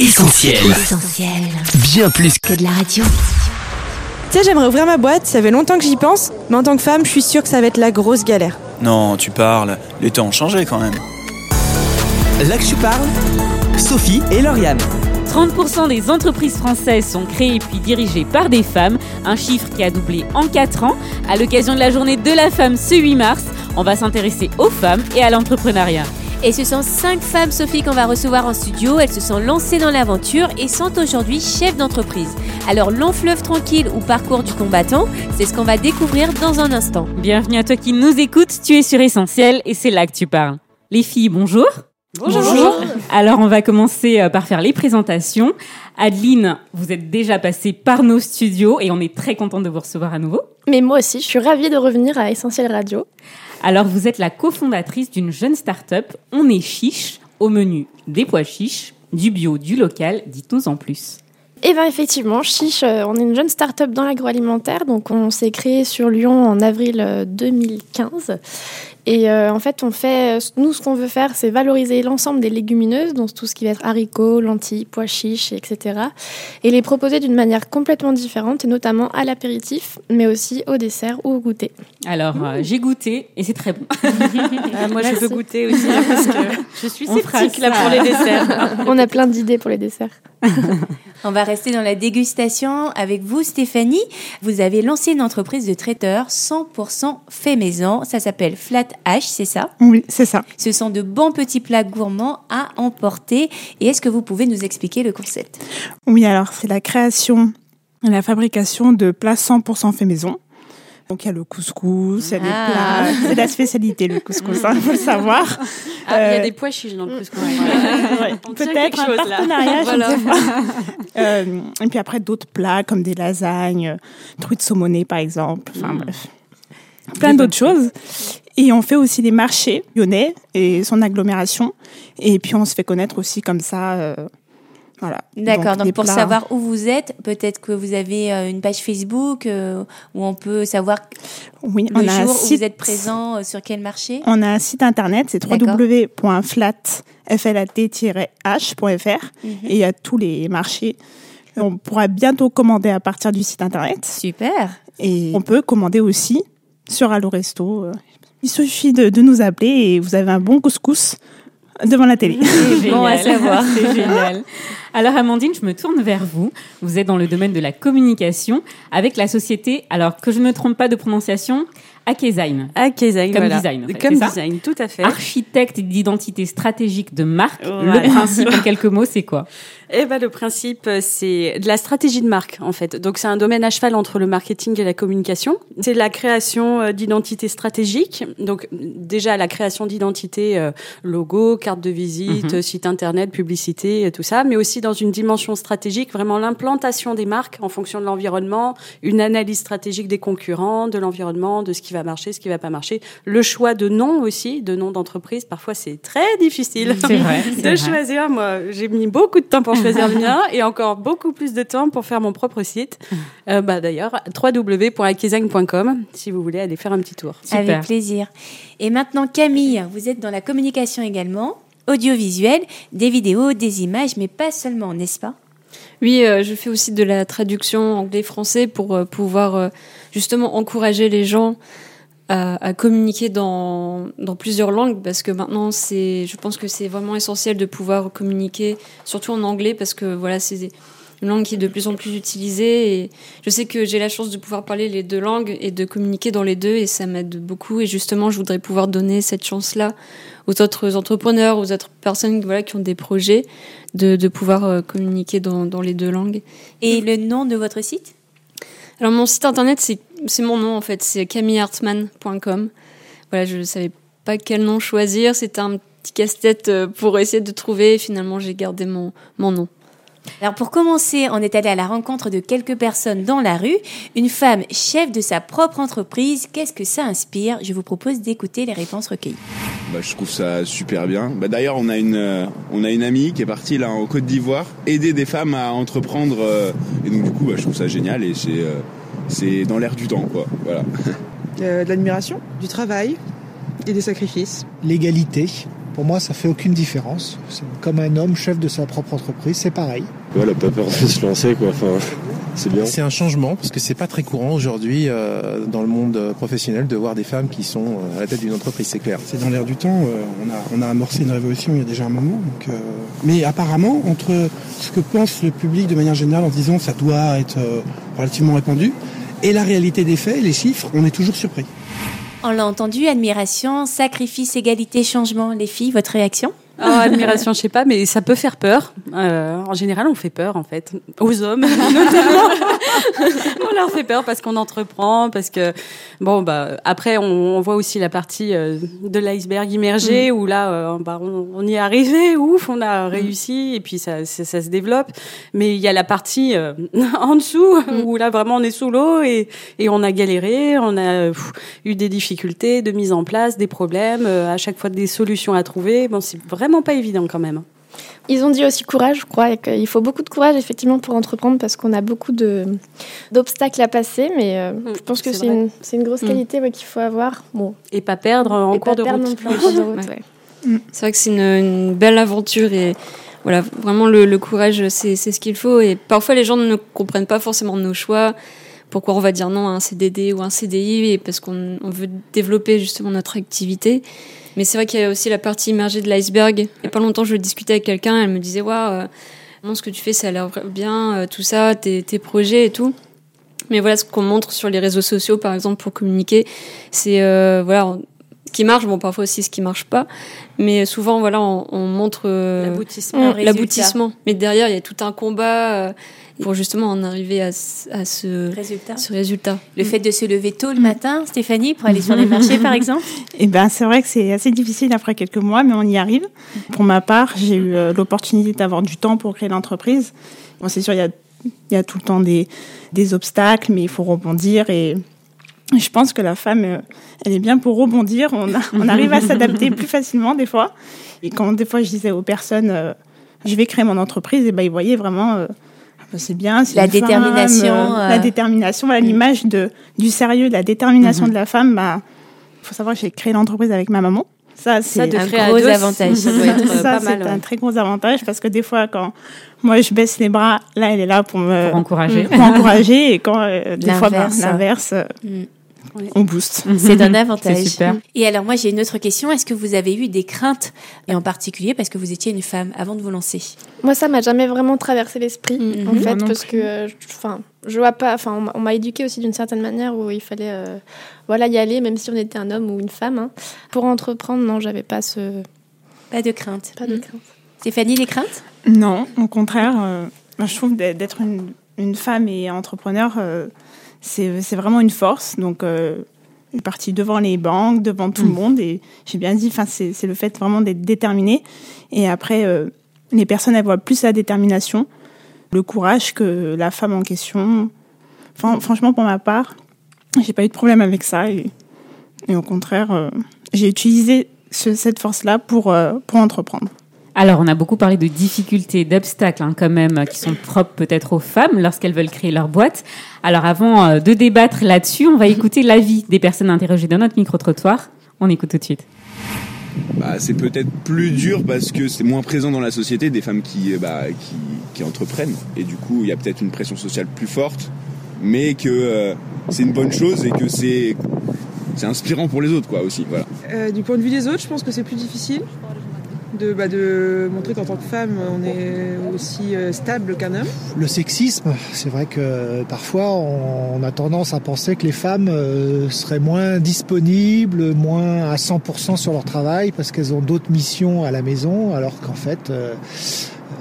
Essentiel. Essentiel. Bien plus que de la radio. Tu sais, j'aimerais ouvrir ma boîte, ça fait longtemps que j'y pense, mais en tant que femme, je suis sûre que ça va être la grosse galère. Non, tu parles. Les temps ont changé quand même. Là que tu parles, Sophie et Lauriane. 30% des entreprises françaises sont créées puis dirigées par des femmes, un chiffre qui a doublé en 4 ans. À l'occasion de la journée de la femme ce 8 mars, on va s'intéresser aux femmes et à l'entrepreneuriat. Et ce sont cinq femmes, Sophie, qu'on va recevoir en studio. Elles se sont lancées dans l'aventure et sont aujourd'hui chefs d'entreprise. Alors, long fleuve tranquille ou parcours du combattant, c'est ce qu'on va découvrir dans un instant. Bienvenue à toi qui nous écoutes, tu es sur Essentiel et c'est là que tu parles. Les filles, bonjour. Bonjour. Alors on va commencer euh, par faire les présentations. Adeline, vous êtes déjà passée par nos studios et on est très content de vous recevoir à nouveau. Mais moi aussi, je suis ravie de revenir à Essentiel Radio. Alors vous êtes la cofondatrice d'une jeune start-up, On est chiche, au menu des pois chiches, du bio, du local, dites-nous en plus. Et bien effectivement, Chiche, euh, on est une jeune start-up dans l'agroalimentaire, donc on s'est créé sur Lyon en avril euh, 2015. Et euh, en fait, on fait, nous, ce qu'on veut faire, c'est valoriser l'ensemble des légumineuses, donc tout ce qui va être haricots, lentilles, pois chiches, etc. Et les proposer d'une manière complètement différente, et notamment à l'apéritif, mais aussi au dessert ou au goûter. Alors euh, j'ai goûté et c'est très bon. moi, Merci. je peux goûter aussi, hein, parce que je suis sceptique là pour les desserts. On a plein d'idées pour les desserts. On va rester dans la dégustation avec vous, Stéphanie. Vous avez lancé une entreprise de traiteur 100% fait maison. Ça s'appelle Flat H, c'est ça? Oui, c'est ça. Ce sont de bons petits plats gourmands à emporter. Et est-ce que vous pouvez nous expliquer le concept? Oui, alors c'est la création et la fabrication de plats 100% fait maison. Donc il y a le couscous, il y a des Ah. plats, c'est la spécialité le couscous, il faut le savoir. Ah, il y a Euh, des pois chiches dans le couscous. Ouais, Peut-être un chose, là. partenariat, Voilà. je ne sais pas. Euh, et puis après d'autres plats comme des lasagnes, euh, truites saumonées par exemple, enfin bref. Plein d'autres choses. Et on fait aussi des marchés lyonnais et son agglomération. Et puis on se fait connaître aussi comme ça. euh, voilà. D'accord, donc, pour plats- savoir où vous êtes, peut-être que vous avez euh, une page Facebook euh, où on peut savoir oui, le on a un jour où site vous êtes présent euh, sur quel marché? On a un site internet, c'est www.flat-h.fr Mhm. et il y a tous les marchés. On pourra bientôt commander à partir du site internet Super. et on peut commander aussi sur Allo Resto. Il suffit de, de nous appeler et vous avez un bon couscous devant la télé. C'est Bon à savoir. C'est génial. Alors Amandine, je me tourne vers vous. Vous êtes dans le domaine de la communication avec la société, alors que je ne me trompe pas de prononciation. Ah, design, Comme voilà. design, en fait, Comme design, tout à fait. Architecte d'identité stratégique de marque. Ouais. Le principe en quelques mots, c'est quoi? Eh ben, le principe, euh, c'est de la stratégie de marque, en fait. Donc, c'est un domaine à cheval entre le marketing et la communication. C'est la création euh, d'identité stratégique. Donc, déjà, la création d'identité, euh, logo, carte de visite, euh, site internet, publicité, tout ça. Mais aussi dans une dimension stratégique, vraiment l'implantation des marques en fonction de l'environnement, une analyse stratégique des concurrents, de l'environnement, de ce qui va marcher, ce qui va pas marcher. Le choix de nom aussi, de nom d'entreprise. Parfois, c'est très difficile vrai. de vrai. choisir. Moi, j'ai mis beaucoup de temps pour choisir le mien et encore beaucoup plus de temps pour faire mon propre site. Euh, bah, D'ailleurs, www.akesign.com si vous voulez aller faire un petit tour. Super. Avec plaisir. Et maintenant, Camille, vous êtes dans la communication également, audiovisuel, des vidéos, des images, mais pas seulement, n'est-ce pas? Oui, euh, je fais aussi de la traduction anglais-français pour euh, pouvoir euh, justement encourager les gens à, communiquer dans, plusieurs langues parce que maintenant, c'est, je pense que c'est vraiment essentiel de pouvoir communiquer, surtout en anglais parce que voilà, c'est une langue qui est de plus en plus utilisée et je sais que j'ai la chance de pouvoir parler les deux langues et de communiquer dans les deux et ça m'aide beaucoup et justement, je voudrais pouvoir donner cette chance-là aux autres entrepreneurs, aux autres personnes voilà, qui ont des projets de, pouvoir euh, communiquer dans les deux langues. Et le nom de votre site? Alors mon site internet, c'est mon nom en fait, c'est camillehartman.com. Voilà, je ne savais pas quel nom choisir, c'était un petit casse-tête euh, pour essayer de trouver finalement j'ai gardé mon, mon nom. Alors pour commencer, on est allé à la rencontre de quelques personnes dans la rue. Une femme chef de sa propre entreprise, qu'est-ce que ça inspire? Je vous propose d'écouter les réponses recueillies. Bah, je trouve ça super bien. Bah, D'ailleurs, on a une euh, on a une amie qui est partie là en Côte d'Ivoire aider des femmes à entreprendre euh, et donc du coup, bah, je trouve ça génial et c'est euh, c'est dans l'air du temps quoi. Voilà. Euh, de l'admiration, du travail et des sacrifices. L'égalité, Pour moi, ça fait aucune différence. C'est comme un homme chef de sa propre entreprise, c'est pareil. Ouais, elle a pas peur de se lancer, quoi. Enfin, c'est bien. C'est un changement parce que c'est pas très courant aujourd'hui euh, dans le monde professionnel de voir des femmes qui sont euh, à la tête d'une entreprise, c'est clair. C'est dans l'air du temps. euh, on, a, on a amorcé une révolution il y a déjà un moment. Donc, euh, Mais apparemment, entre ce que pense le public de manière générale en disant ça doit être euh, relativement répandu et la réalité des faits, les chiffres, on est toujours surpris. On l'a entendu, admiration, sacrifice, égalité, changement. Les filles, votre réaction? Oh, admiration, je sais pas, mais ça peut faire peur. Euh, en général, on fait peur, en fait, aux hommes, notamment. on leur fait peur parce qu'on entreprend, parce que bon, bah après, on, on voit aussi la partie euh, de l'iceberg immergé où là, euh, bah, on, on y est arrivé, ouf, on a réussi, et puis ça, ça, ça se développe. Mais il y a la partie euh, en dessous où là, vraiment, on est sous l'eau et, et on a galéré, on a pff, eu des difficultés de mise en place, des problèmes, euh, à chaque fois des solutions à trouver. Bon, c'est vraiment pas évident quand même. Ils ont dit aussi courage, je crois, et qu'il faut beaucoup de courage effectivement pour entreprendre parce qu'on a beaucoup de d'obstacles à passer, mais euh, je pense que c'est une, c'est une grosse Mm. qualité ouais, qu'il faut avoir. Bon, Et pas perdre en et cours pas de route. non plus en cours de route, Ouais. ouais. C'est vrai que c'est une, une belle aventure et voilà, vraiment le, le courage, c'est c'est ce qu'il faut. Et parfois, les gens ne comprennent pas forcément nos choix. Pourquoi on va dire non à un CDD ou un CDI et parce qu'on on veut développer justement notre activité. Mais c'est vrai qu'il y a aussi la partie immergée de l'iceberg. Il y a pas longtemps, je discutais avec quelqu'un, elle me disait, waouh, euh, ce que tu fais, ça a l'air bien, euh, tout ça, tes, tes projets et tout. Mais voilà, ce qu'on montre sur les réseaux sociaux, par exemple, pour communiquer, c'est euh, voilà, ce qui marche, bon, parfois aussi ce qui marche pas. Mais souvent, voilà, on, on montre euh, L'aboutissement. Résultat. l'aboutissement. Mais derrière, il y a tout un combat euh, pour justement en arriver à, ce- à ce, Résultat. ce résultat. Le fait de se lever tôt le matin, Stéphanie, pour aller sur les marchés, par exemple Eh ben, c'est vrai que c'est assez difficile après quelques mois, mais on y arrive. Pour ma part, j'ai eu euh, l'opportunité d'avoir du temps pour créer l'entreprise. Bon, c'est sûr, il y a, il y a tout le temps des, des obstacles, mais il faut rebondir. Et je pense que la femme, euh, elle est bien pour rebondir. On, a- on arrive à s'adapter plus facilement des fois. Et quand des fois je disais aux personnes, euh, je vais créer mon entreprise, et ben ils voyaient vraiment. euh, c'est bien, c'est La une femme, détermination, euh, euh. la détermination, voilà, l'image de du sérieux, de la détermination Mhm. de la femme. Bah, faut savoir que j'ai créé l'entreprise avec ma maman. Ça, c'est un gros avantage. Ça doit être euh, ça, pas mal. c'est un ouais. très gros avantage parce que des fois, quand moi je baisse les bras, là, elle est là pour me Pour encourager. pour encourager. Et quand euh, des fois, ben, L'inverse. l'inverse, Mm. on booste. C'est un avantage. C'est super. Et alors, moi, j'ai une autre question. Est-ce que vous avez eu des craintes, et en particulier parce que vous étiez une femme avant de vous lancer? Moi, ça m'a jamais vraiment traversé l'esprit, Mhm. en fait, non parce que, euh, je- enfin, je vois pas, enfin, on m'a- on m'a éduqué aussi d'une certaine manière où il fallait, euh, voilà, y aller, même si on était un homme ou une femme. hein. Pour entreprendre, non, j'avais pas ce, Pas de crainte. pas de Mhm. crainte. Stéphanie, les craintes? Non, au contraire, euh, moi, je trouve d'être d'être une, une femme et entrepreneur, euh, c'est c'est vraiment une force. Donc, euh, je suis partie devant les banques, devant tout le monde, et j'ai bien dit, enfin, c'est c'est le fait vraiment d'être déterminée. Et après, euh, les personnes, elles voient plus la détermination, le courage que la femme en question. Enfin, franchement, pour ma part, j'ai pas eu de problème avec ça, et, et au contraire, euh, j'ai utilisé ce- cette force-là pour, euh, pour entreprendre. Alors, on a beaucoup parlé de difficultés, d'obstacles, hein, quand même, qui sont propres peut-être aux femmes lorsqu'elles veulent créer leur boîte. Alors, avant euh, de débattre là-dessus, on va écouter l'avis des personnes interrogées dans notre micro-trottoir. On écoute tout de suite. Bah, c'est peut-être plus dur parce que c'est moins présent dans la société des femmes qui, euh, bah, qui, qui entreprennent. Et du coup, il y a peut-être une pression sociale plus forte, mais que euh, c'est une bonne chose et que c'est c'est inspirant pour les autres quoi aussi. Voilà. Euh, du point de vue des autres, je pense que c'est plus difficile de, bah, de montrer qu'en tant que femme, on est aussi euh, stable qu'un homme. Le sexisme, c'est vrai que parfois on a tendance à penser que les femmes euh, seraient moins disponibles, moins à 100% sur leur travail parce qu'elles ont d'autres missions à la maison, alors qu'en fait euh,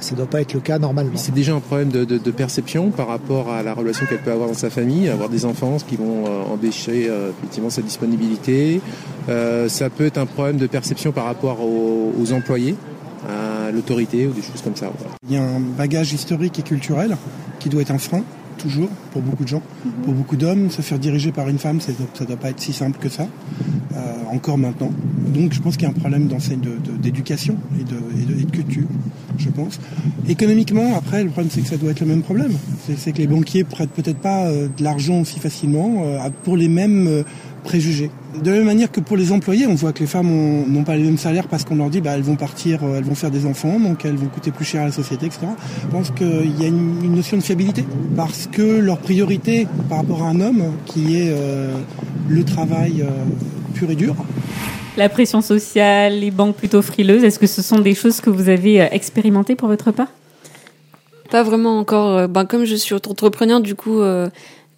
ça ne doit pas être le cas normalement. C'est déjà un problème de, de- de perception par rapport à la relation qu'elle peut avoir dans sa famille, avoir des enfants qui vont euh, empêcher euh, effectivement sa disponibilité. Euh, ça peut être un problème de perception par rapport aux, aux employés, à l'autorité ou des choses comme ça. voilà. Il y a un bagage historique et culturel qui doit être un frein, toujours, pour beaucoup de gens. Pour beaucoup d'hommes, se faire diriger par une femme, ça ne doit pas être si simple que ça, euh, encore maintenant. Donc je pense qu'il y a un problème d'éducation et, de, et, de, et de culture, je pense. Économiquement, après, le problème c'est que ça doit être le même problème. C'est que les banquiers prêtent peut-être pas euh, de l'argent aussi facilement euh, pour les mêmes euh, préjugés. De la même manière que pour les employés, on voit que les femmes ont- n'ont pas les mêmes salaires parce qu'on leur dit bah elles vont partir, elles vont faire des enfants, donc elles vont coûter plus cher à la société, etc. Je pense qu'il y a une, notion de fiabilité parce que leur priorité par rapport à un homme qui est le travail pur et dur, La pression sociale, les banques plutôt frileuses, est-ce que ce sont des choses que vous avez euh, expérimentées pour votre part? Pas vraiment encore. euh, Ben, comme je suis auto-entrepreneur, du coup. euh,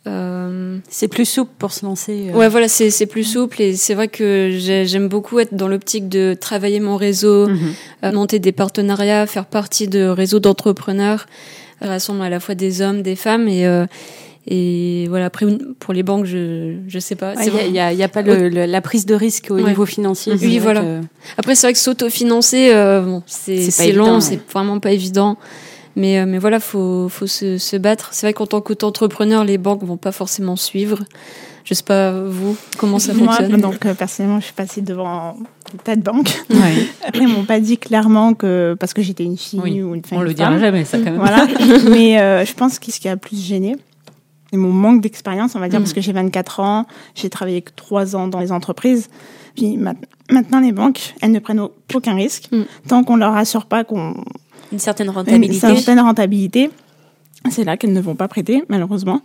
euh, C'est plus souple pour se lancer. euh. Ouais, voilà, c'est c'est plus souple et c'est vrai que j'ai- j'aime beaucoup être dans l'optique de travailler mon réseau, Mhm. monter des partenariats, faire partie de réseaux d'entrepreneurs, qui rassemblent à la fois des hommes, des femmes et euh, et voilà. Après pour les banques, je je sais pas. Ouais, Il n'y a, il il pas le- le- la prise de risque au Ouais. niveau financier. Oui, voilà. que- Après, c'est vrai que s'autofinancer, euh, bon, c'est long, ouais. c'est vraiment pas évident. Mais, euh, mais voilà, faut, faut se, se battre. C'est vrai qu'en tant qu'auto-entrepreneur, les banques vont pas forcément suivre. Je sais pas, vous, comment ça Moi, fonctionne? donc euh, personnellement, je suis passée devant des tas de banques. Ouais. Après, ils m'ont pas dit clairement que parce que j'étais une fille Oui, ou une femme. on le une dira jamais, ça, quand même. Voilà. Mais euh, je pense que ce qui a plus gêné, mon manque d'expérience, on va dire, parce que j'ai 24 ans, j'ai travaillé que 3 ans dans les entreprises. Puis ma- maintenant, les banques, elles ne prennent au- aucun risque Mm. tant qu'on leur assure pas qu'on Une certaine une rentabilité. certaine rentabilité. C'est là qu'elles ne vont pas prêter, malheureusement.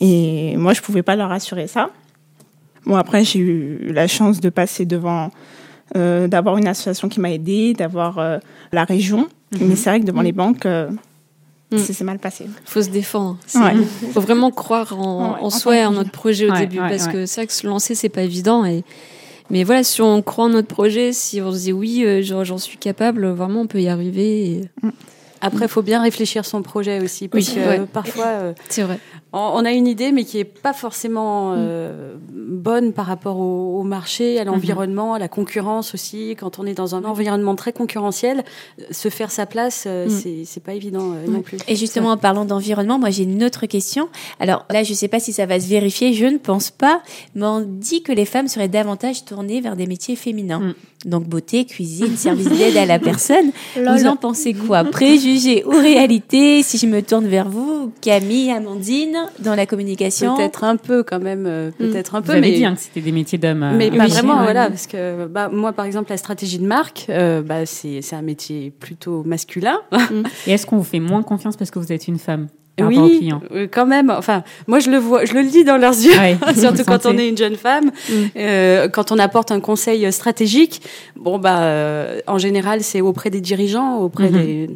Et moi, je pouvais pas leur assurer ça. Bon, après, j'ai eu la chance de passer devant, euh, d'avoir une association qui m'a aidée, d'avoir euh, la région. Mais c'est vrai que devant les banques, euh, Mm. c'est c'est mal passé. faut se défendre. Ouais. faut vraiment croire en, Ouais, en en soi et en notre projet au Ouais, début ouais, parce ouais. que c'est vrai que se lancer c'est pas évident et mais voilà si on croit en notre projet si on se dit oui euh, j'en suis capable vraiment on peut y arriver et- Après, il faut bien réfléchir son projet aussi. Parce Oui, que euh, parfois, euh, c'est vrai on a une idée, mais qui est pas forcément euh, bonne par rapport au, au marché, à l'environnement, à la concurrence aussi. Quand on est dans un environnement très concurrentiel, se faire sa place, euh, Mm. c'est pas évident euh, non plus. Et justement, en parlant d'environnement, moi j'ai une autre question. Alors là, je ne sais pas si ça va se vérifier, je ne pense pas, mais on dit que les femmes seraient davantage tournées vers des métiers féminins. Mm. Donc beauté, cuisine, service d'aide à la personne. Lol. Vous en pensez quoi? Préjugés ou réalité Si je me tourne vers vous, Camille, Amandine, dans la communication. Peut-être un peu quand même, euh, peut-être un Vous peu, avez mais dit hein, que c'était des métiers d'hommes. euh, Mais pas oui. vraiment, voilà, parce que bah, moi, par exemple, la stratégie de marque, euh, bah, c'est c'est un métier plutôt masculin. Et est-ce qu'on vous fait moins confiance parce que vous êtes une femme par rapport aux Oui, clients quand même. Enfin, moi, je le vois, je le lis dans leurs yeux, Ouais, surtout vous quand on est une jeune femme. Euh, quand on apporte un conseil stratégique, bon bah, euh, en général, c'est auprès des dirigeants, auprès Mhm. des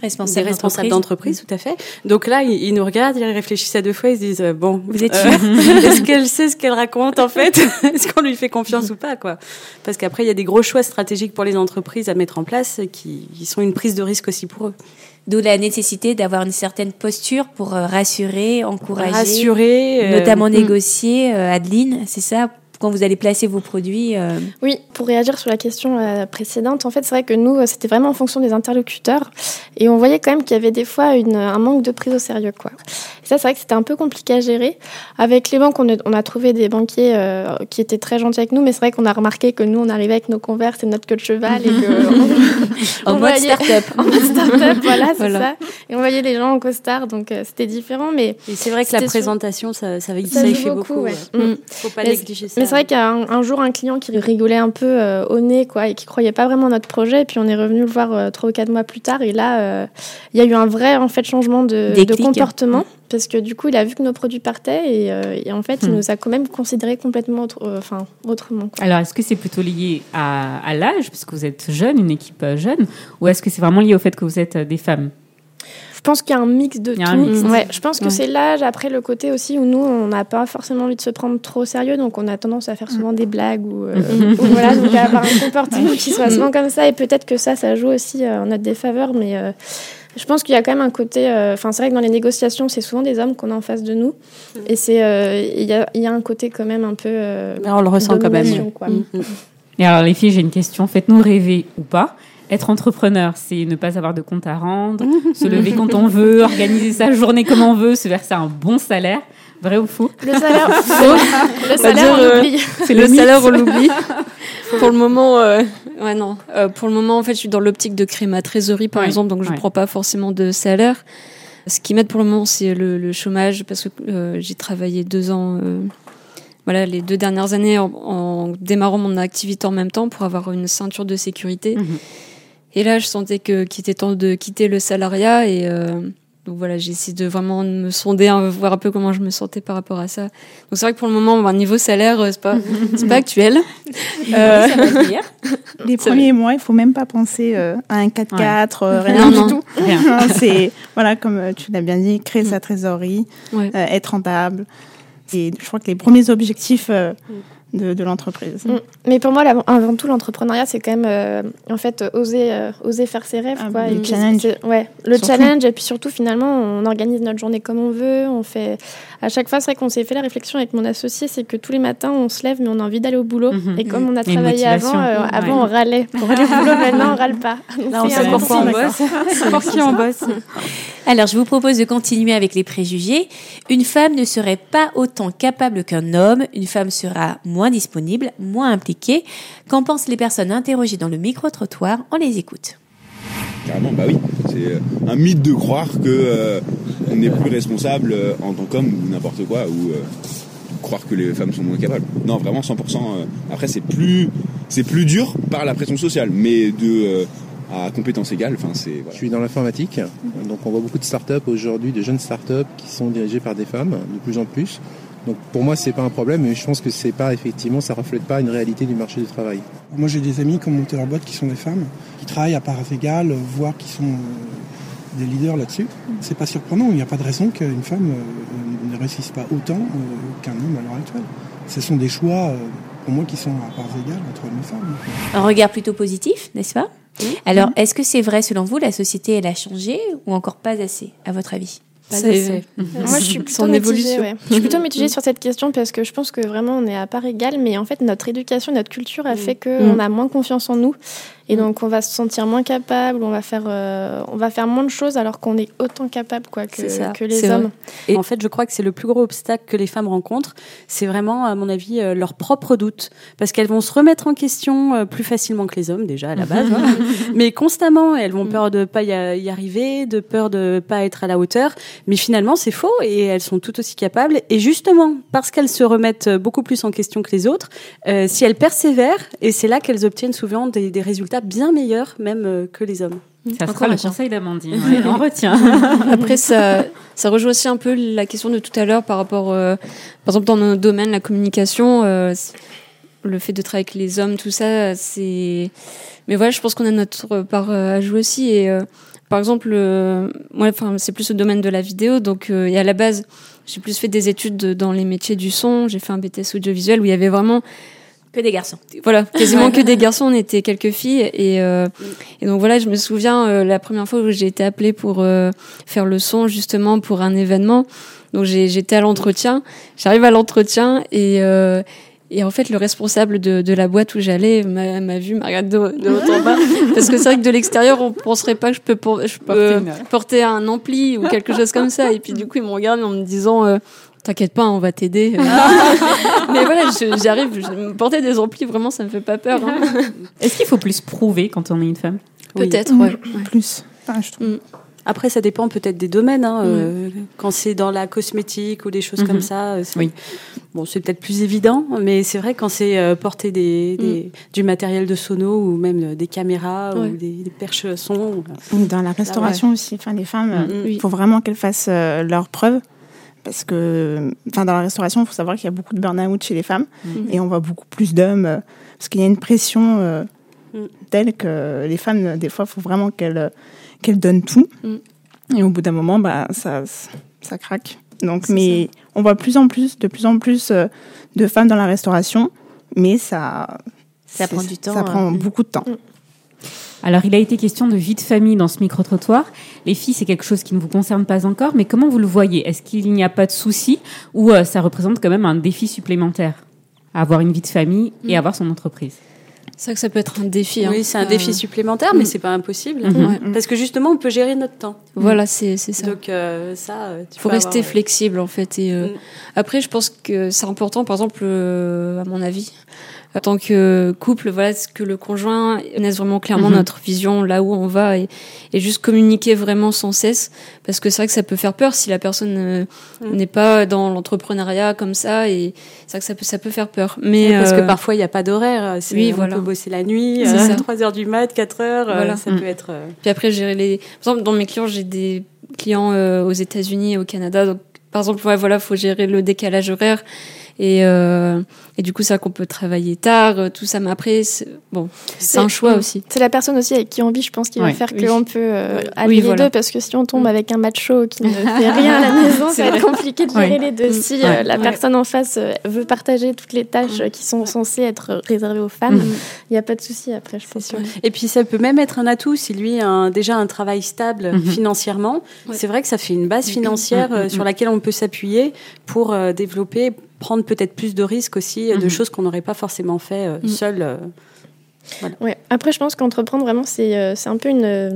Responsable des responsables d'entreprise. d'entreprise, tout à fait. Donc là, ils, ils nous regardent, ils réfléchissent à deux fois, ils se disent euh, bon, Vous êtes euh, est-ce qu'elle sait ce qu'elle raconte en fait? Est-ce qu'on lui fait confiance ou pas quoi? Parce qu'après, il y a des gros choix stratégiques pour les entreprises à mettre en place qui, qui sont une prise de risque aussi pour eux. D'où la nécessité d'avoir une certaine posture pour euh, rassurer, encourager, Rassurer, euh, notamment mm. négocier. Adeline, c'est ça? Quand vous allez placer vos produits. euh, Oui, pour réagir sur la question euh, précédente, en fait, c'est vrai que nous, euh, c'était vraiment en fonction des interlocuteurs. Et on voyait quand même qu'il y avait des fois un manque de prise au sérieux. Quoi. Et ça, c'est vrai que c'était un peu compliqué à gérer. Avec les banques, on a, on a trouvé des banquiers euh, qui étaient très gentils avec nous, mais c'est vrai qu'on a remarqué que nous, on arrivait avec nos converses et notre queue de cheval. Et que En on mode voyait- start-up. en mode start-up, voilà, c'est Voilà. ça. Et on voyait les gens en costard, donc euh, c'était différent. Mais Et c'est vrai que la présentation, ça, ça, Ça ça y joue fait beaucoup, beaucoup. ouais. ouais. Mm. Faut pas Mais- négliger ça. Mais c'est vrai qu'il y a un, un jour un client qui rigolait un peu euh, au nez, quoi, et qui croyait pas vraiment à notre projet. Et puis on est revenu le voir euh, trois ou quatre mois plus tard. Et là, euh, il y a eu un vrai en fait changement de, comportement. Parce que du coup, il a vu que nos produits partaient et, euh, et en fait, il Hmm. nous a quand même considéré complètement autre- euh, enfin, autrement. quoi. Alors, est-ce que c'est plutôt lié à, à l'âge, parce que vous êtes jeune, une équipe euh, jeune, ou est-ce que c'est vraiment lié au fait que vous êtes des femmes? Je pense qu'il y a un mix de tout. mix. Ouais, je pense que Ouais. c'est l'âge, après le côté aussi où nous, on n'a pas forcément envie de se prendre trop au sérieux, donc on a tendance à faire souvent des blagues ou, euh, ou voilà, donc à avoir un comportement qui soit souvent comme ça. Et peut-être que ça, ça joue aussi en notre défaveur, mais je pense qu'il y a quand même un côté. euh, Enfin, c'est vrai que dans les négociations, c'est souvent des hommes qu'on a en face de nous, et c'est euh, il y, a, il y a un côté quand même un peu. euh, Mais on le ressent quand même. domination, quoi. Mm, mm. Et alors, les filles, j'ai une question. Faites-nous rêver ou pas être entrepreneur, c'est ne pas avoir de compte à rendre, se lever quand on veut, organiser sa journée comme on veut, se verser un bon salaire. Vrai ou faux Le salaire, le On va salaire, dire, on euh, oublie. C'est le, salaire on l'oublie pour le moment euh, ouais non Euh, pour le moment en fait je suis dans l'optique de créer ma trésorerie par Ouais, exemple donc je ouais. prends pas forcément de salaire ce qui m'aide pour le moment c'est le, le chômage parce que euh, j'ai travaillé deux ans euh, voilà les deux dernières années en, en démarrant mon activité en même temps pour avoir une ceinture de sécurité. Mhm. Et là, je sentais que qu'il était temps de quitter le salariat et euh, donc voilà, j'ai essayé de vraiment me sonder, hein, voir un peu comment je me sentais par rapport à ça. Donc c'est vrai que pour le moment, bah, niveau salaire, euh, c'est pas c'est pas actuel. Euh, Les premiers mois, il faut même pas penser euh, à un 4x4, euh, Ouais. rien Non, non. du tout. Rien. Non, c'est voilà, comme euh, tu l'as bien dit, créer sa trésorerie, Ouais. euh, être rentable. Et je crois que les premiers objectifs euh, de, de l'entreprise. Mm. Mais pour moi, avant tout, l'entrepreneuriat, c'est quand même, euh, en fait, oser, euh, oser faire ses rêves, Ah, quoi. le Et challenge. c'est- Ouais, le Surtout. challenge. Et puis surtout, finalement, on organise notre journée comme on veut. On fait, à chaque fois, c'est vrai qu'on s'est fait la réflexion avec mon associé, c'est que tous les matins, on se lève, mais on a envie d'aller au boulot. Mhm. Et comme on a Et travaillé avant, euh, Ouais. avant, on râlait pour aller au boulot. Maintenant, on râle pas. Là, on sait pourquoi bosse. pour qui on bosse. Alors, je vous propose de continuer avec les préjugés. Une femme ne serait pas autant capable qu'un homme. Une femme sera moins disponible, moins impliquée. Qu'en pensent les personnes interrogées dans le micro-trottoir? On les écoute. Carrément, bah oui. C'est euh, un mythe de croire que euh, on n'est plus responsable euh, en tant qu'homme ou n'importe quoi, ou euh, croire que les femmes sont moins capables. Non, vraiment 100%. euh, après, c'est plus, c'est plus dur par la pression sociale, mais de euh, à compétences égales, enfin, c'est. Je suis dans l'informatique, donc on voit beaucoup de startups aujourd'hui, de jeunes startups qui sont dirigées par des femmes, de plus en plus. Donc pour moi, c'est pas un problème, mais je pense que c'est pas effectivement, ça reflète pas une réalité du marché du travail. Moi, j'ai des amis qui ont monté leur boîte qui sont des femmes, qui travaillent à parts égales, voire qui sont euh, des leaders là-dessus. C'est pas surprenant. Il n'y a pas de raison qu'une femme euh, ne réussisse pas autant euh, qu'un homme à l'heure actuelle. Ce sont des choix, pour moi, qui sont à parts égales entre hommes et femmes. Un regard plutôt positif, n'est-ce pas? Alors, est-ce que c'est vrai selon vous, la société, elle a changé ou encore pas assez, à votre avis? Pas C'est- assez. Moi, je suis plutôt Son mitigée, évolution. ouais. Je suis plutôt mitigée sur cette question parce que je pense que vraiment on est à part égale, mais en fait notre éducation, notre culture a fait que Mm. a moins confiance en nous et donc on va se sentir moins capable, on va faire, euh, on va faire moins de choses alors qu'on est autant capable quoi que, C'est ça, que les hommes. vrai. Et en fait, je crois que c'est le plus gros obstacle que les femmes rencontrent. C'est vraiment, à mon avis, euh, leurs propres doutes. Parce qu'elles vont se remettre en question euh, plus facilement que les hommes, déjà, à la base. hein. Mais constamment, elles vont peur de pas y, arriver, de peur de pas être à la hauteur. Mais finalement, c'est faux et elles sont tout aussi capables. Et justement, parce qu'elles se remettent beaucoup plus en question que les autres, euh, si elles persévèrent, et c'est là qu'elles obtiennent souvent des, des résultats bien meilleurs, même euh, que les hommes. Ça sera le conseil d'Amandine. ouais, on retient. Après, ça, ça rejoint aussi un peu la question de tout à l'heure par rapport, euh, par exemple, dans notre domaine, la communication, euh, le fait de travailler avec les hommes, tout ça, c'est. Mais voilà, je pense qu'on a notre part euh, à jouer aussi. Et euh, par exemple, euh, moi, enfin, c'est plus le domaine de la vidéo, donc euh, et à la base, j'ai plus fait des études de- dans les métiers du son. J'ai fait un BTS audiovisuel où il y avait vraiment Que des garçons. voilà, quasiment que des garçons, on était quelques filles. Et, euh, et donc voilà, je me souviens euh, la première fois où j'ai été appelée pour euh, faire le son justement pour un événement. Donc j'étais à l'entretien, j'arrive à l'entretien et, euh, et en fait le responsable de, de la boîte où j'allais m'a vu, m'a regardé de, de haut en bas. Parce que c'est vrai que de l'extérieur, on penserait pas que je peux, por- je peux Porter un ampli ou quelque chose comme ça. Et puis du coup, il me regarde en me disant... euh, T'inquiète pas, on va t'aider. Mais voilà, j'arrive, je porter des amplis, vraiment, ça me fait pas peur. hein. Est-ce qu'il faut plus prouver quand on est une femme? Oui. Peut-être, ouais. Plus. Enfin, je trouve. Mm. Après, ça dépend peut-être des domaines. hein, euh, quand c'est dans la cosmétique ou des choses comme ça, euh, c'est Oui. bon, c'est peut-être plus évident. Mais c'est vrai quand c'est euh, porter des, des- du matériel de sono ou même des caméras Ouais. ou des, des perches son. Ou Dans la restauration aussi, enfin, les femmes, Mm, il faut vraiment qu'elles fassent euh, leurs preuves. Parce que, enfin, dans la restauration, il faut savoir qu'il y a beaucoup de burn-out chez les femmes. Mhm. Et on voit beaucoup plus d'hommes. euh, parce qu'il y a une pression euh, Mm. telle que les femmes, euh, des fois, il faut vraiment qu'elles qu'elles donnent tout. Mm. Et au bout d'un moment, bah, ça, ça craque. Donc, mais on voit plus en plus, de plus en plus de femmes dans la restauration. Mais ça, Ça prend du temps, Ça prend euh. beaucoup de temps. Alors, il a été question de vie de famille dans ce micro-trottoir. Les filles, c'est quelque chose qui ne vous concerne pas encore, mais comment vous le voyez? Est-ce qu'il n'y a pas de souci? Ou euh, ça représente quand même un défi supplémentaire? À avoir une vie de famille et Mm. avoir son entreprise C'est vrai que ça peut être un défi. hein. Oui, c'est un Euh, défi supplémentaire, mais c'est pas impossible. Mhm. Ouais. Parce que justement, on peut gérer notre temps. Voilà, c'est ça. Donc euh, ça, euh, Il faut rester avoir- flexible en fait. Et euh, Mm. après, je pense que c'est important, par exemple, euh, à mon avis, en tant que couple, voilà, ce que le conjoint connaisse vraiment clairement Mhm. notre vision, là où on va, et, et juste communiquer vraiment sans cesse, parce que c'est vrai que ça peut faire peur si la personne euh, Mm. n'est pas dans l'entrepreneuriat comme ça, et c'est vrai que ça peut, ça peut faire peur. Mais parce euh, que parfois il n'y a pas d'horaire. oui, on voilà. peut bosser la nuit, C'est euh, ça. 3 heures du mat, 4 heures, euh, Voilà. ça Mm. peut être. euh, Puis après, gérer les. Par exemple, dans mes clients, j'ai des clients euh, aux États-Unis et au Canada. Donc, par exemple, ouais, voilà, faut gérer le décalage horaire. Et, euh, et du coup, c'est vrai qu'on peut travailler tard, euh, tout ça. Mais après, c'est- bon, c'est un choix mm, aussi. C'est la personne aussi avec qui on vit, je pense, qui Ouais. va faire Oui. qu'on peut euh, Ouais. allier Oui, les voilà. deux, parce que si on tombe avec un macho qui ne fait rien à la maison, C'est ça va être compliqué de gérer Ouais. les deux. Mm. Si Ouais. euh, la Ouais. personne en face euh, veut partager toutes les tâches euh, qui sont censées être réservées aux femmes, Mm. il n'y a pas de souci après, je pense. Et puis ça peut même être un atout si lui a un- déjà un travail stable Mhm. financièrement. C'est vrai que ça fait une base financière euh, Mhm. sur laquelle on peut s'appuyer pour euh, développer, prendre peut-être plus de risques aussi, de Mhm. choses qu'on n'aurait pas forcément fait euh, Mhm. seul. euh. Ouais. Après, je pense qu'entreprendre, vraiment, c'est euh, c'est un peu une euh,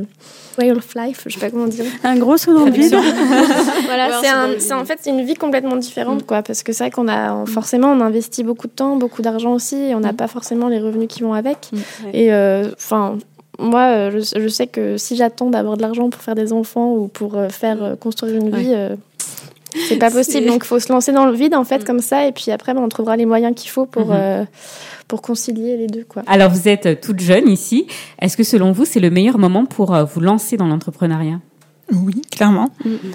way of life, je sais pas comment dire. Un gros saut dans le vide. voilà, c'est en fait c'est une vie complètement Mm. différente, quoi. Parce que c'est vrai qu'on a on- forcément on investit beaucoup de temps, beaucoup d'argent aussi, et on n'a pas forcément les revenus qui vont avec. Mm. Et euh, enfin. moi, euh, je, je sais que si j'attends d'avoir de l'argent pour faire des enfants ou pour faire construire une vie, c'est pas possible. Donc, il faut se lancer dans le vide, en fait, comme ça. Et puis après, ben, on trouvera les moyens qu'il faut pour, Mhm. euh, pour concilier les deux. Quoi. Alors, vous êtes euh, toute jeune ici. Est-ce que selon vous, c'est le meilleur moment pour euh, vous lancer dans l'entrepreneuriat? Oui, clairement.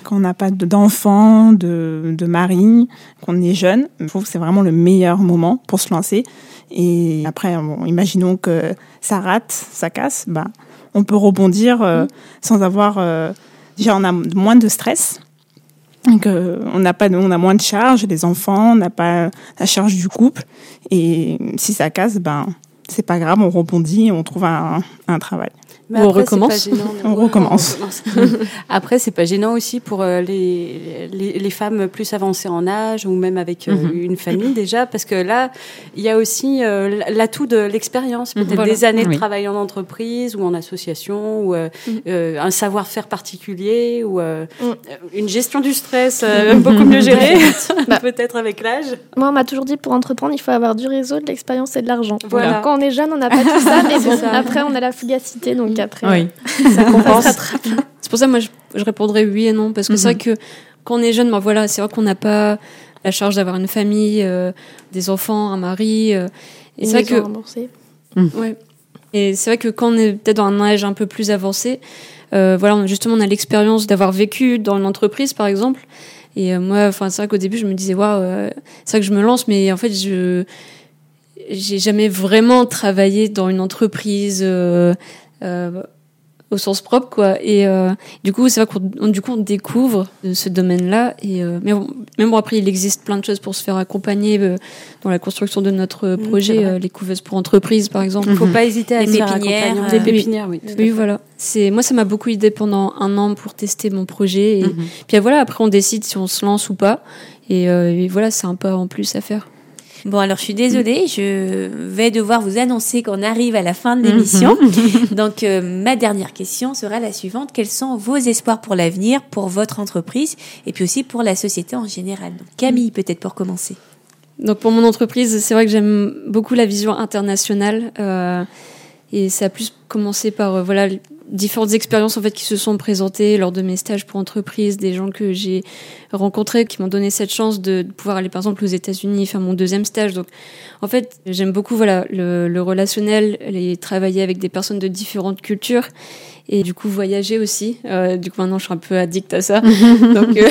Quand on n'a pas de- d'enfants, de, de mari, qu'on est jeune, je trouve que c'est vraiment le meilleur moment pour se lancer. Et après, bon, imaginons que ça rate, ça casse, bah, on peut rebondir euh, sans avoir. euh, déjà, on a moins de stress. Donc, euh, on n'a pas, on a moins de charges, les enfants, on n'a pas la charge du couple. Et si ça casse, ben, c'est pas grave, on rebondit on trouve un, un travail. Mais on recommence. pas gênant, on ouais, recommence. Après, c'est pas gênant aussi pour euh, les, les, les femmes plus avancées en âge ou même avec euh, Mhm. une famille déjà, parce que là, il y a aussi euh, l'atout de l'expérience, Mhm. peut-être Voilà. des années Oui. de travail en entreprise ou en association, ou euh, euh, un savoir-faire particulier, ou euh, une gestion du stress euh, beaucoup mieux gérée, Bah. peut-être avec l'âge. Moi, on m'a toujours dit pour entreprendre, il faut avoir du réseau, de l'expérience et de l'argent. Voilà. Quand on est jeune, on n'a pas tout ça, mais C'est bon, ça. après, on a la fugacité. Donc, après, Oui. ça compense. C'est pour ça, moi, je, je répondrais oui et non, parce que c'est vrai que quand on est jeune, ben voilà, c'est vrai qu'on n'a pas la charge d'avoir une famille, euh, des enfants, un mari. euh, et c'est vrai que remboursée. Ouais. Et c'est vrai que quand on est peut-être dans un âge un peu plus avancé, euh, voilà, justement, on a l'expérience d'avoir vécu dans une entreprise, par exemple. Et euh, moi, enfin, c'est vrai qu'au début, je me disais, waouh, euh, c'est vrai que je me lance, mais en fait, je j'ai jamais vraiment travaillé dans une entreprise euh, euh, au sens propre, quoi. Et euh, du coup, c'est vrai qu'on on- du coup on découvre euh, ce domaine-là. Et euh, mais bon, même bon, après, il existe plein de choses pour se faire accompagner euh, dans la construction de notre projet, vrai. euh, les couveuses pour entreprise, par exemple. Il faut pas hésiter à Les pépinières, euh, Des pépinières, oui. voilà. C'est moi, ça m'a beaucoup aidé pendant un an pour tester mon projet. Et Mhm. puis voilà, après, on décide si on se lance ou pas. Et, euh, et voilà, c'est un pas en plus à faire. Bon, alors je suis désolée, je vais devoir vous annoncer qu'on arrive à la fin de l'émission. Donc, euh, ma dernière question sera la suivante. Quels sont vos espoirs pour l'avenir, pour votre entreprise et puis aussi pour la société en général? Donc, Camille, peut-être pour commencer. Donc pour mon entreprise, c'est vrai que j'aime beaucoup la vision internationale euh, et ça a plus commencé par euh, voilà différentes expériences en fait qui se sont présentées lors de mes stages pour entreprise, des gens que j'ai rencontrés qui m'ont donné cette chance de, pouvoir aller par exemple aux États-Unis faire mon deuxième stage. Donc en fait, j'aime beaucoup voilà le, le relationnel, les travailler avec des personnes de différentes cultures et du coup voyager aussi. Euh, du coup maintenant je suis un peu addict à ça. Donc euh,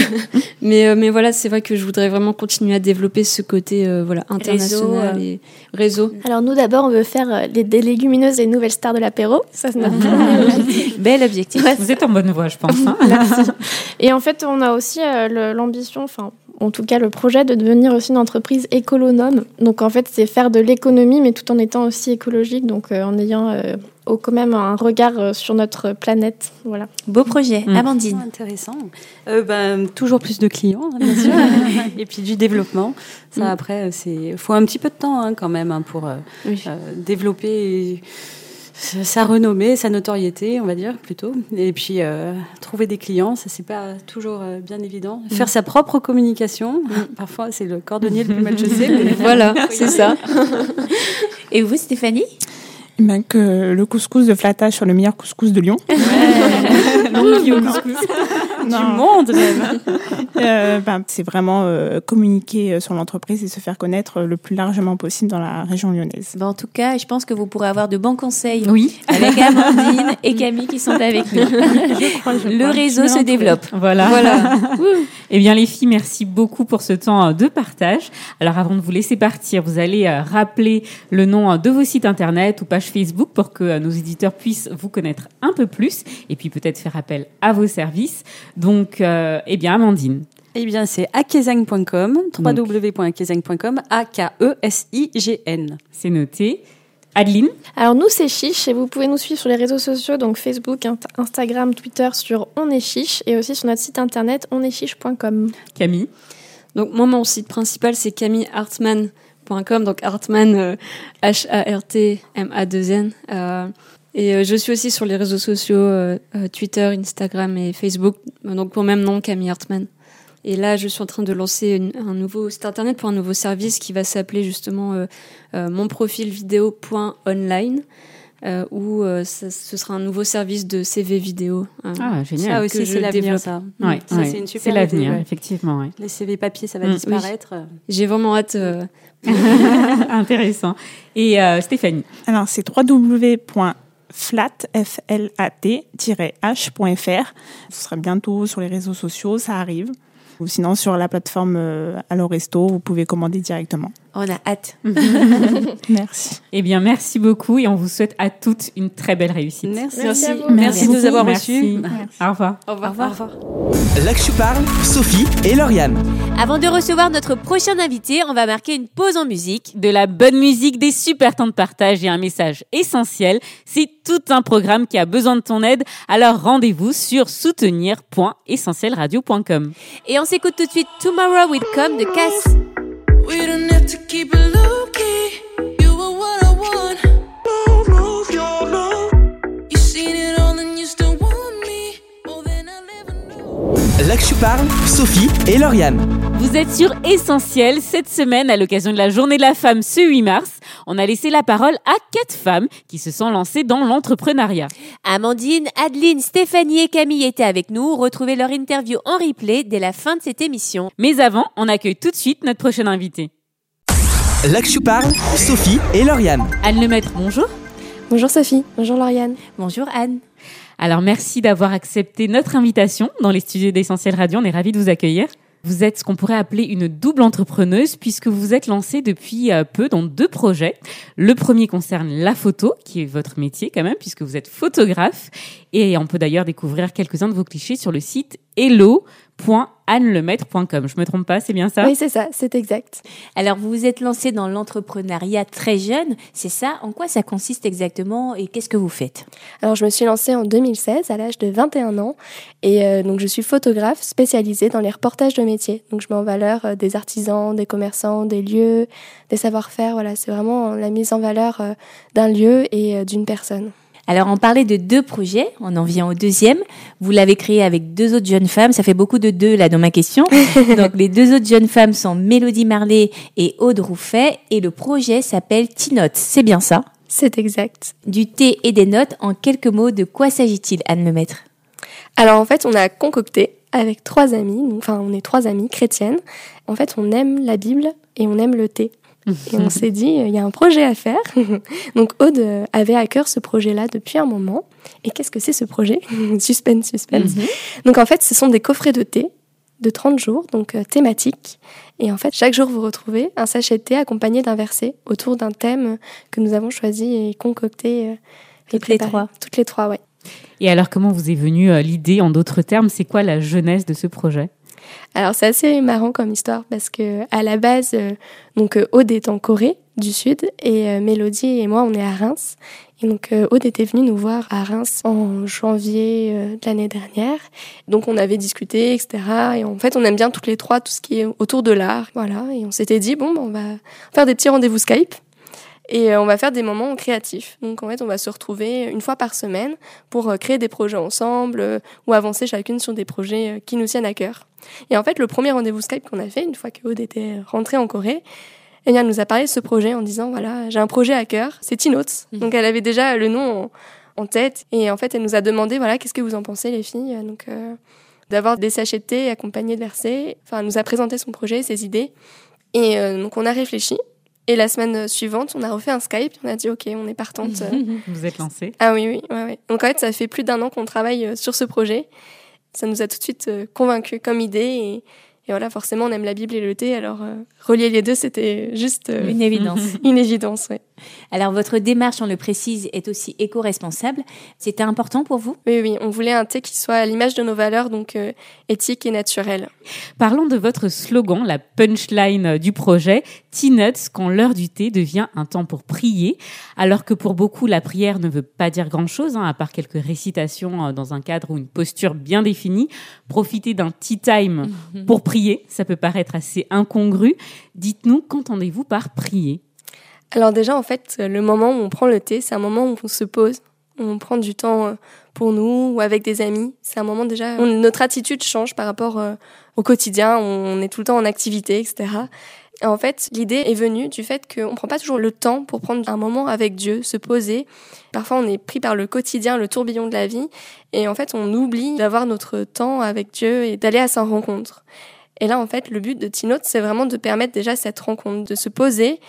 mais euh, mais voilà, c'est vrai que je voudrais vraiment continuer à développer ce côté euh, voilà international euh. et réseau. Alors, nous, d'abord, on veut faire les, des légumineuses et nouvelles stars de l'apéro. Ça, c'est notre premier objectif. Bel objectif. Vous êtes en bonne voie, je pense. hein. Et en fait, on a aussi euh, l'ambition, enfin, en tout cas, le projet de devenir aussi une entreprise écolonome. Donc, en fait, c'est faire de l'économie, mais tout en étant aussi écologique, donc euh, en ayant euh, au- quand même un regard euh, sur notre planète. Voilà. Beau projet. Mm. Amandine. Intéressant. Euh, ben, toujours plus de clients, hein, bien sûr. et puis du développement. Ça, Mm. après, c'est faut un petit peu de temps hein, quand même hein, pour euh, Oui. euh, développer sa renommée, sa notoriété, on va dire plutôt. Et puis euh, trouver des clients, ça c'est pas toujours euh, bien évident. Mm. Faire sa propre communication, parfois c'est le cordonnier le plus mal chaussé. mais Voilà, c'est ça. Et vous, Stéphanie? Eh ben, que le couscous de Flatage soit le meilleur couscous de Lyon. Du monde même. Euh, ben, c'est vraiment euh, communiquer euh, sur l'entreprise et se faire connaître le plus largement possible dans la région lyonnaise. Ben, en tout cas, je pense que vous pourrez avoir de bons conseils Oui. avec Amandine et Camille qui sont avec nous. le réseau se développe. Voilà. Voilà. eh bien, les filles, merci beaucoup pour ce temps de partage. Alors, avant de vous laisser partir, vous allez euh, rappeler le nom de vos sites internet ou pages Facebook pour que euh, nos éditeurs puissent vous connaître un peu plus et puis peut-être faire appel à vos services. Donc, euh, eh bien, Amandine. Eh bien, c'est akezang.com, www.akezang.com, A-K-E-S-I-G-N. C'est noté. Adeline Alors nous c'est Chiche et vous pouvez nous suivre sur les réseaux sociaux donc Facebook, Instagram, Twitter sur On est Chiche et aussi sur notre site internet onestchiche.com. Camille Donc moi mon site principal c'est camillehartman.com donc Hartman euh, H A R T M A 2 N euh, et euh, je suis aussi sur les réseaux sociaux euh, euh, Twitter, Instagram et Facebook donc pour le même nom Camille Hartman. Et là, je suis en train de lancer une- un nouveau site internet pour un nouveau service qui va s'appeler justement euh, euh, mon profil vidéo.online euh, où euh, ça- ce sera un nouveau service de CV vidéo. euh, Ah, génial. Ça aussi, je c'est l'avenir, ça. Ouais, ça ouais. c'est une super C'est l'avenir, ouais. effectivement. ouais. Les CV papier, ça va Mm. disparaître. J'ai vraiment hâte. euh, Intéressant. Et euh, Stéphanie Alors, c'est www.flat-h.fr. Ce sera bientôt sur les réseaux sociaux, ça arrive. Ou sinon, sur la plateforme euh, Allo Resto, vous pouvez commander directement. On a hâte. Merci. Eh bien, merci beaucoup et on vous souhaite à toutes une très belle réussite. Merci. Merci à vous. Merci de nous avoir Merci. reçus. Au revoir. Au revoir. Au revoir. Là que je parle, Sophie et Lauriane. Avant de recevoir notre prochain invité, on va marquer une pause en musique. De la bonne musique, des super temps de partage et un message essentiel. C'est tout un programme qui a besoin de ton aide. Alors rendez-vous sur soutenir.essentielradio.com. Et on s'écoute tout de suite Tomorrow Will Come de Cass. Je parle, Sophie et Lauriane. Vous êtes sur Essentiel. Cette semaine, à l'occasion de la journée de la femme ce 8 mars, on a laissé la parole à quatre femmes qui se sont lancées dans l'entrepreneuriat. Amandine, Adeline, Stéphanie et Camille étaient avec nous. Retrouvez leur interview en replay dès la fin de cette émission. Mais avant, on accueille tout de suite notre prochaine invitée. Là que je parle, Sophie et Lauriane. Anne Lemaître, bonjour. Bonjour Sophie, bonjour Lauriane. Bonjour Anne. Alors merci d'avoir accepté notre invitation dans les studios d'Essentiel Radio. On est ravis de vous accueillir. Vous êtes ce qu'on pourrait appeler une double entrepreneuse puisque vous vous êtes lancée depuis euh, peu dans deux projets. Le premier concerne la photo, qui est votre métier quand même, puisque vous êtes photographe. Et on peut d'ailleurs découvrir quelques-uns de vos clichés sur le site hello.annelemaitre.com. Je me trompe pas, c'est bien ça? Oui c'est ça, c'est exact. Alors vous vous êtes lancé dans l'entrepreneuriat très jeune, c'est ça? En quoi ça consiste exactement et qu'est-ce que vous faites? Alors je me suis lancée en 2016 à l'âge de 21 ans et euh, donc je suis photographe spécialisée dans les reportages de métiers. Donc je mets en valeur euh, des artisans, des commerçants, des lieux, des savoir-faire. Voilà, c'est vraiment la mise en valeur euh, d'un lieu et euh, d'une personne. Alors on parlait de deux projets, on en vient au deuxième. Vous l'avez créé avec deux autres jeunes femmes, ça fait beaucoup de deux là dans ma question. Donc les deux autres jeunes femmes sont Mélodie Marley et Aude Rouffet et le projet s'appelle T-Notes, c'est bien ça? C'est exact. Du thé et des notes, en quelques mots, de quoi s'agit-il Anne Lemaître Alors en fait, on a concocté avec trois amies, enfin on est trois amies chrétiennes. En fait, on aime la Bible et on aime le thé. Et on s'est dit, euh, il y a un projet à faire. donc Aude euh, avait à cœur ce projet-là depuis un moment. Et qu'est-ce que c'est ce projet? Suspense, suspense. Donc en fait, ce sont des coffrets de thé de 30 jours, donc euh, thématiques. Et en fait, chaque jour, vous retrouvez un sachet de thé accompagné d'un verset autour d'un thème que nous avons choisi et concocté. et Toutes les trois. Toutes les trois, ouais. Et alors comment vous est venue l'idée En d'autres termes, c'est quoi la jeunesse de ce projet? Alors c'est assez marrant comme histoire parce que à la base, euh, donc euh, Aude est en Corée du Sud et euh, Mélodie et moi on est à Reims. Et donc Aude était venue nous voir à Reims en janvier de l'année dernière. Donc on avait discuté, etc. Et en fait on aime bien toutes les trois tout ce qui est autour de l'art, voilà. Et on s'était dit bon, ben, on va faire des petits rendez-vous Skype. Et euh, on va faire des moments créatifs. Donc en fait, on va se retrouver une fois par semaine pour euh, créer des projets ensemble euh, ou avancer chacune sur des projets qui nous tiennent à cœur. Et en fait, le premier rendez-vous Skype qu'on a fait, une fois que Aude était rentrée en Corée, eh bien, elle nous a parlé de ce projet en disant, voilà, j'ai un projet à cœur, c'est Teen Notes. Donc elle avait déjà le nom en, en tête. Et en fait, elle nous a demandé, voilà, qu'est-ce que vous en pensez, les filles? Donc, euh, d'avoir des sachets de thé accompagnés de versets. Enfin, elle nous a présenté son projet, ses idées. Et euh, donc, on a réfléchi. Et la semaine suivante, on a refait un Skype. On a dit, OK, on est partante. Vous êtes lancé. Ah oui, oui, ouais, ouais. Donc en fait, ça fait plus d'un an qu'on travaille euh, sur ce projet. Ça nous a tout de suite euh, convaincus comme idée. Et, et voilà, forcément, on aime la Bible et le thé. Alors, euh, relier les deux, c'était juste... euh, Une évidence. une évidence, oui. Alors, votre démarche, on le précise, est aussi éco-responsable. C'était important pour vous? Oui, oui, on voulait un thé qui soit à l'image de nos valeurs, donc euh, éthique et naturel. Parlons de votre slogan, la punchline du projet, Tea-Nuts, quand l'heure du thé devient un temps pour prier. Alors que pour beaucoup, la prière ne veut pas dire grand-chose, hein, à part quelques récitations euh, dans un cadre ou une posture bien définie. Profiter d'un tea time pour prier, ça peut paraître assez incongru. Dites-nous, qu'entendez-vous par prier? Alors déjà, en fait, le moment où on prend le thé, c'est un moment où on se pose, on prend du temps euh, pour nous ou avec des amis. C'est un moment déjà, on- notre attitude change par rapport euh, au quotidien, on est tout le temps en activité, etc. Et en fait, l'idée est venue du fait qu'on ne prend pas toujours le temps pour prendre un moment avec Dieu, se poser. Parfois, on est pris par le quotidien, le tourbillon de la vie, et en fait, on oublie d'avoir notre temps avec Dieu et d'aller à sa rencontre. Et là, en fait, le but de Tinote, c'est vraiment de permettre déjà cette rencontre, de se poser.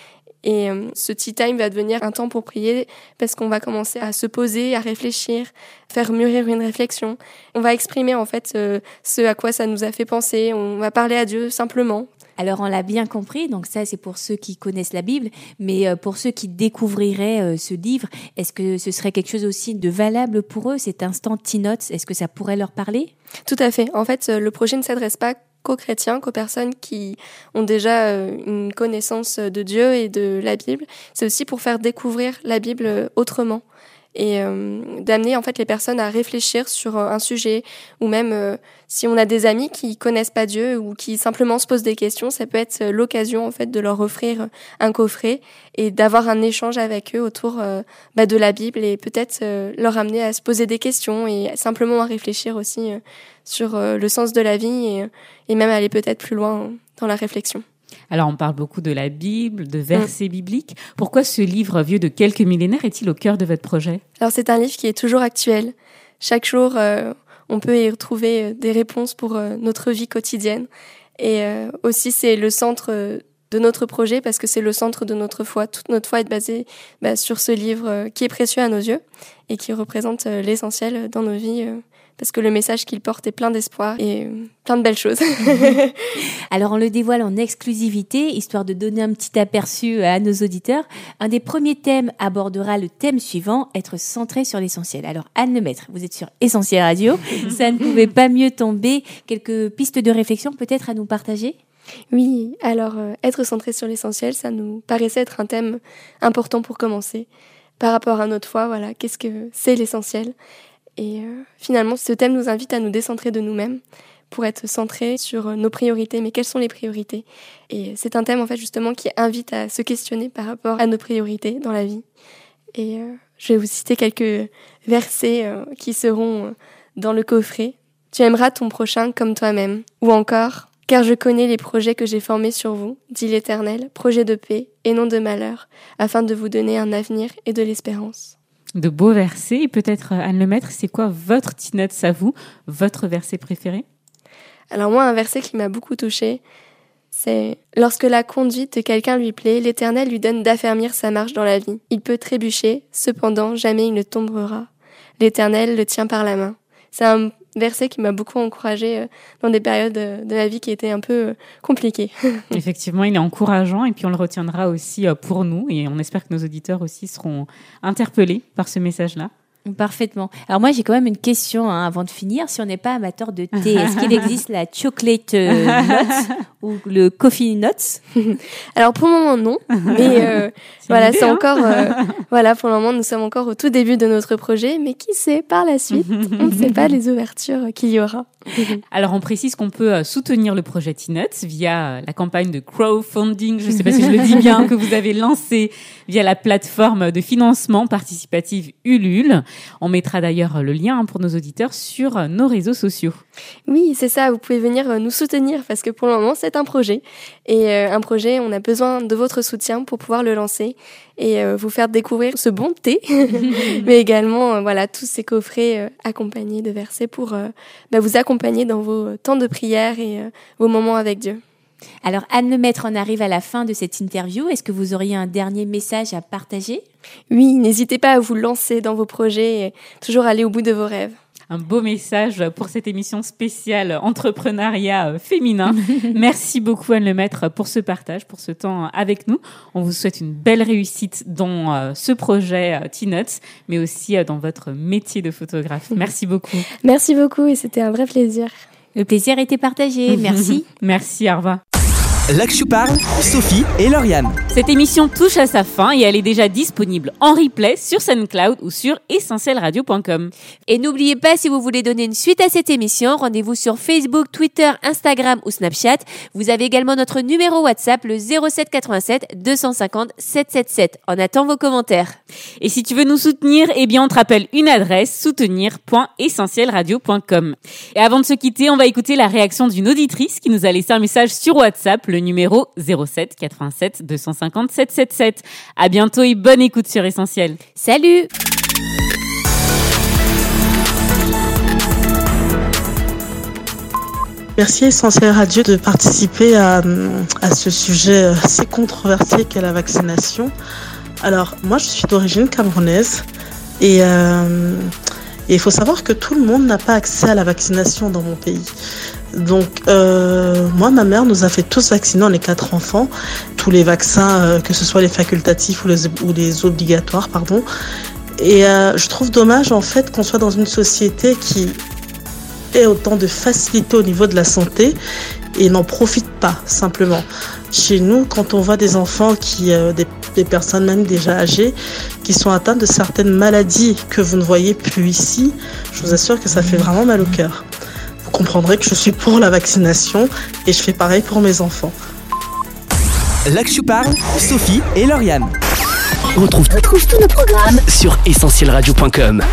Et euh, ce tea time va devenir un temps pour prier parce qu'on va commencer à se poser, à réfléchir, faire mûrir une réflexion. On va exprimer en fait euh, ce à quoi ça nous a fait penser. On va parler à Dieu simplement. Alors on l'a bien compris, donc ça c'est pour ceux qui connaissent la Bible, mais euh, pour ceux qui découvriraient ce livre, est-ce que ce serait quelque chose aussi de valable pour eux, cet instant tea notes Est-ce que ça pourrait leur parler? Tout à fait. En fait, le projet ne s'adresse pas qu'aux chrétiens, qu'aux personnes qui ont déjà euh, une connaissance de Dieu et de la Bible. C'est aussi pour faire découvrir la Bible euh, autrement et euh, d'amener en fait les personnes à réfléchir sur euh, un sujet ou même euh, si on a des amis qui connaissent pas Dieu ou qui simplement se posent des questions, ça peut être l'occasion en fait de leur offrir un coffret et d'avoir un échange avec eux autour bah, de la Bible et peut-être leur amener à se poser des questions et simplement à réfléchir aussi sur le sens de la vie et, et même aller peut-être plus loin dans la réflexion. Alors, on parle beaucoup de la Bible, de versets bibliques. Pourquoi ce livre vieux de quelques millénaires est-il au cœur de votre projet? Alors c'est un livre qui est toujours actuel. Chaque jour, euh, on peut y retrouver euh, des réponses pour euh, notre vie quotidienne. Et euh, aussi, c'est le centre de notre projet parce que c'est le centre de notre foi. Toute notre foi est basée bah, sur ce livre qui est précieux à nos yeux et qui représente l'essentiel dans nos vies. Euh, parce que le message qu'il porte est plein d'espoir et euh, plein de belles choses. Alors on le dévoile en exclusivité, histoire de donner un petit aperçu à nos auditeurs. Un des premiers thèmes abordera le thème suivant, être centré sur l'essentiel. Alors Anne Lemaître, vous êtes sur Essentiel Radio, ça ne pouvait pas mieux tomber. Quelques pistes de réflexion peut-être à nous partager? Oui, alors euh, être centré sur l'essentiel, ça nous paraissait être un thème important pour commencer. Par rapport à notre foi, voilà, qu'est-ce que c'est l'essentiel? Et euh, finalement, ce thème nous invite à nous décentrer de nous-mêmes pour être centré sur euh, nos priorités. Mais quelles sont les priorités? Et c'est un thème en fait justement qui invite à se questionner par rapport à nos priorités dans la vie. Et euh, je vais vous citer quelques versets euh, qui seront euh, dans le coffret. Tu aimeras ton prochain comme toi-même. Ou encore, car je connais les projets que j'ai formés sur vous, dit l'Éternel, projets de paix et non de malheur, afin de vous donner un avenir et de l'espérance. De beaux versets. Et peut-être, euh, Anne Lemaître, c'est quoi votre tinette à vous, votre verset préféré? Alors moi, un verset qui m'a beaucoup touchée, c'est Lorsque la conduite de quelqu'un lui plaît, l'Éternel lui donne d'affermir sa marche dans la vie. Il peut trébucher, cependant jamais il ne tombera. L'Éternel le tient par la main. C'est un verset qui m'a beaucoup encouragée euh, dans des périodes euh, de la vie qui étaient un peu euh, compliquées. Effectivement, il est encourageant et puis on le retiendra aussi pour nous et on espère que nos auditeurs aussi seront interpellés par ce message-là. Parfaitement. Alors moi j'ai quand même une question hein, avant de finir. Si on n'est pas amateur de thé, est-ce qu'il existe la chocolate euh, nuts ou le coffee nuts? Alors pour le moment non, mais euh, voilà c'est hein. encore euh, voilà pour le moment nous sommes encore au tout début de notre projet, mais qui sait par la suite, on ne sait pas les ouvertures qu'il y aura. Alors on précise qu'on peut euh, soutenir le projet T-Nuts via euh, la campagne de crowdfunding, je ne sais pas si je le dis bien, que vous avez lancé via la plateforme de financement participatif Ulule. On mettra d'ailleurs le lien hein, pour nos auditeurs sur euh, nos réseaux sociaux. Oui, c'est ça, vous pouvez venir euh, nous soutenir parce que pour le moment, c'est un projet. Et euh, un projet, on a besoin de votre soutien pour pouvoir le lancer et euh, vous faire découvrir ce bon thé, mais également euh, voilà tous ces coffrets euh, accompagnés de versets pour bah, vous accompagner dans vos temps de prière et vos moments avec Dieu. Alors Anne Lemaître, on arrive à la fin de cette interview. Est-ce que vous auriez un dernier message à partager? Oui, n'hésitez pas à vous lancer dans vos projets et toujours aller au bout de vos rêves. Un beau message pour cette émission spéciale entrepreneuriat féminin. Merci beaucoup Anne Lemaître pour ce partage, pour ce temps avec nous. On vous souhaite une belle réussite dans euh, ce projet euh, T-Nuts, mais aussi euh, dans votre métier de photographe. Merci beaucoup. Merci beaucoup et c'était un vrai plaisir. Le plaisir était partagé. Merci. Merci, au je parle, Sophie et Lauriane. Cette émission touche à sa fin et elle est déjà disponible en replay sur SoundCloud ou sur essentielradio.com. Et n'oubliez pas, si vous voulez donner une suite à cette émission, rendez-vous sur Facebook, Twitter, Instagram ou Snapchat. Vous avez également notre numéro WhatsApp, le 07 87 250 777. On attend vos commentaires. Et si tu veux nous soutenir, eh bien, on te rappelle une adresse, soutenir.essentielradio.com. Et avant de se quitter, on va écouter la réaction d'une auditrice qui nous a laissé un message sur WhatsApp, le numéro 07 87 250 777. À bientôt et bonne écoute sur Essentiel. Salut! Merci Essentiel Radio de participer à, à ce sujet si controversé qu'est la vaccination. Alors, moi, je suis d'origine camerounaise et, euh, et il faut savoir que tout le monde n'a pas accès à la vaccination dans mon pays. Donc, euh, moi, ma mère nous a fait tous vacciner, est quatre enfants, tous les vaccins, euh, que ce soit les facultatifs ou les, ou les obligatoires, pardon. Et euh, je trouve dommage, en fait, qu'on soit dans une société qui ait autant de facilité au niveau de la santé et n'en profite pas, simplement. Chez nous, quand on voit des enfants qui, euh, des, des personnes même déjà âgées, qui sont atteintes de certaines maladies que vous ne voyez plus ici, je vous assure que ça fait vraiment mal au cœur. Vous comprendrez que je suis pour la vaccination et je fais pareil pour mes enfants. Je parle, Sophie et Lauriane. On retrouve, tous nos programmes sur essentielradio.com.